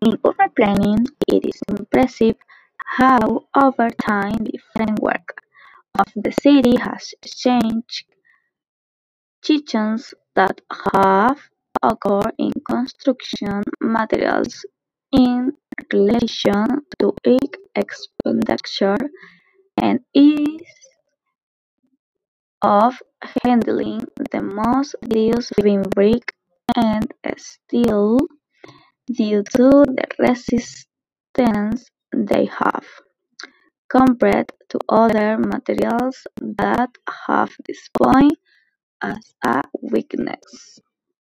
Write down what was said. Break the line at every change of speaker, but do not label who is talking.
In urban planning, it is impressive how over time the framework of the city has changed. Changes that have occurred in construction materials in relation to its expenditure and ease of handling the most used being brick and steel due to the resistance they have, compared to other materials that have this point as a weakness.